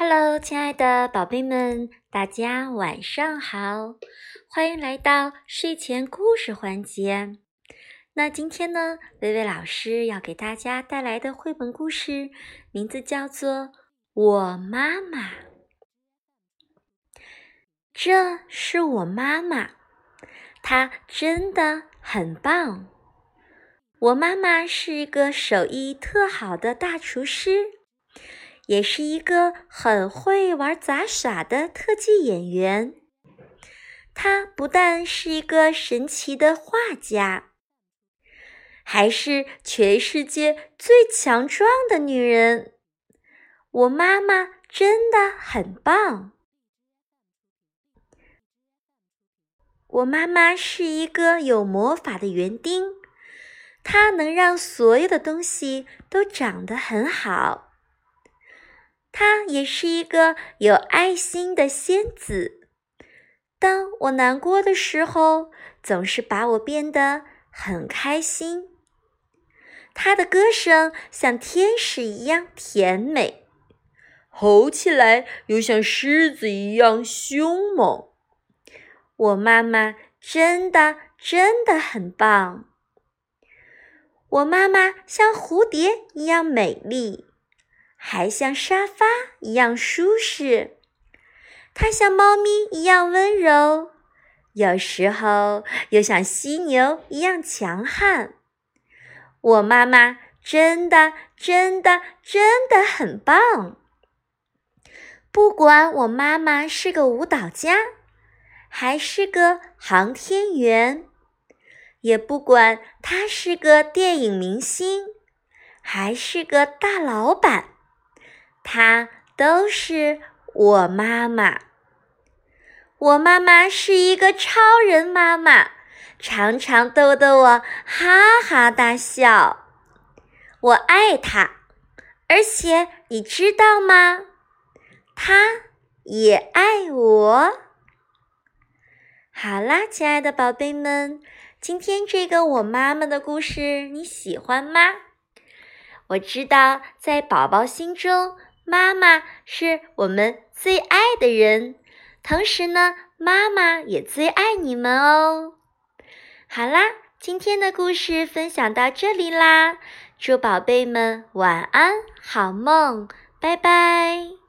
Hello，亲爱的宝贝们，大家晚上好！欢迎来到睡前故事环节。那今天呢，薇薇老师要给大家带来的绘本故事名字叫做《我妈妈》。这是我妈妈，她真的很棒。我妈妈是一个手艺特好的大厨师。也是一个很会玩杂耍的特技演员。她不但是一个神奇的画家，还是全世界最强壮的女人。我妈妈真的很棒。我妈妈是一个有魔法的园丁，她能让所有的东西都长得很好。她也是一个有爱心的仙子。当我难过的时候，总是把我变得很开心。她的歌声像天使一样甜美，吼起来又像狮子一样凶猛。我妈妈真的真的很棒。我妈妈像蝴蝶一样美丽。还像沙发一样舒适，它像猫咪一样温柔，有时候又像犀牛一样强悍。我妈妈真的真的真的很棒。不管我妈妈是个舞蹈家，还是个航天员，也不管她是个电影明星，还是个大老板。她都是我妈妈。我妈妈是一个超人妈妈，常常逗得我哈哈大笑。我爱她，而且你知道吗？她也爱我。好啦，亲爱的宝贝们，今天这个我妈妈的故事你喜欢吗？我知道，在宝宝心中。妈妈是我们最爱的人，同时呢，妈妈也最爱你们哦。好啦，今天的故事分享到这里啦，祝宝贝们晚安，好梦，拜拜。